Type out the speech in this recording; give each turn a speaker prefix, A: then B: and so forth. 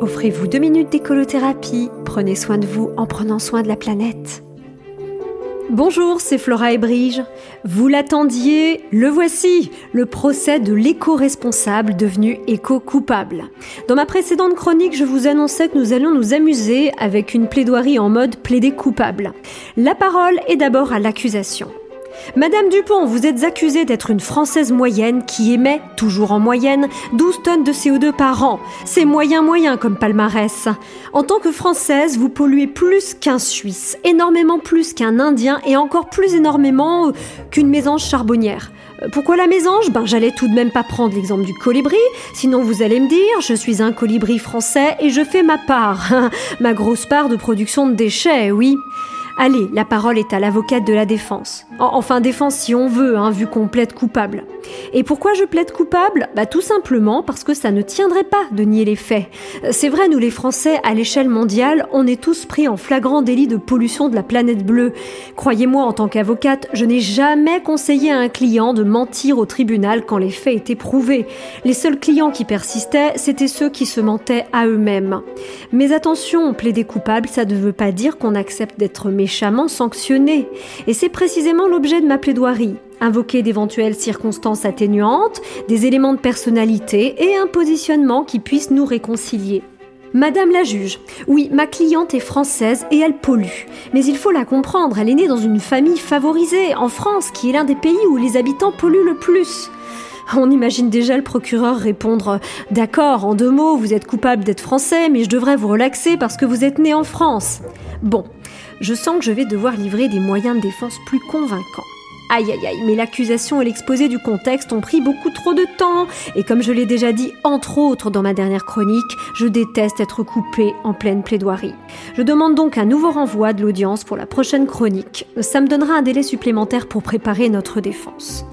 A: Offrez-vous deux minutes d'écolothérapie. Prenez soin de vous en prenant soin de la planète. Bonjour, c'est Flora et Brige. Vous l'attendiez, le voici, le procès de l'éco-responsable devenu éco-coupable. Dans ma précédente chronique, je vous annonçais que nous allions nous amuser avec une plaidoirie en mode plaider coupable. La parole est d'abord à l'accusation. Madame Dupont, vous êtes accusée d'être une Française moyenne qui émet, toujours en moyenne, 12 tonnes de CO2 par an. C'est moyen moyen comme palmarès. En tant que Française, vous polluez plus qu'un Suisse, énormément plus qu'un Indien et encore plus énormément euh, qu'une mésange charbonnière. Euh, pourquoi la mésange? Ben j'allais tout de même pas prendre l'exemple du colibri, sinon vous allez me dire, je suis un colibri français et je fais ma part, ma grosse part de production de déchets, oui. Allez, la parole est à l'avocate de la défense. Enfin, défense si on veut, hein, vu qu'on plaide coupable. Et pourquoi je plaide coupable? Bah tout simplement parce que ça ne tiendrait pas de nier les faits. C'est vrai, nous les Français, à l'échelle mondiale, on est tous pris en flagrant délit de pollution de la planète bleue. Croyez-moi, en tant qu'avocate, je n'ai jamais conseillé à un client de mentir au tribunal quand les faits étaient prouvés. Les seuls clients qui persistaient, c'étaient ceux qui se mentaient à eux-mêmes. Mais attention, plaider coupable, ça ne veut pas dire qu'on accepte d'être méchant méchamment sanctionné. Et c'est précisément l'objet de ma plaidoirie. Invoquer d'éventuelles circonstances atténuantes, des éléments de personnalité et un positionnement qui puisse nous réconcilier. Madame la juge, oui, ma cliente est française et elle pollue. Mais il faut la comprendre, elle est née dans une famille favorisée, en France, qui est l'un des pays où les habitants polluent le plus. On imagine déjà le procureur répondre D'accord, en deux mots, vous êtes coupable d'être français, mais je devrais vous relaxer parce que vous êtes né en France. Bon, je sens que je vais devoir livrer des moyens de défense plus convaincants. Aïe aïe aïe, mais l'accusation et l'exposé du contexte ont pris beaucoup trop de temps, et comme je l'ai déjà dit entre autres dans ma dernière chronique, je déteste être coupé en pleine plaidoirie. Je demande donc un nouveau renvoi de l'audience pour la prochaine chronique. Ça me donnera un délai supplémentaire pour préparer notre défense.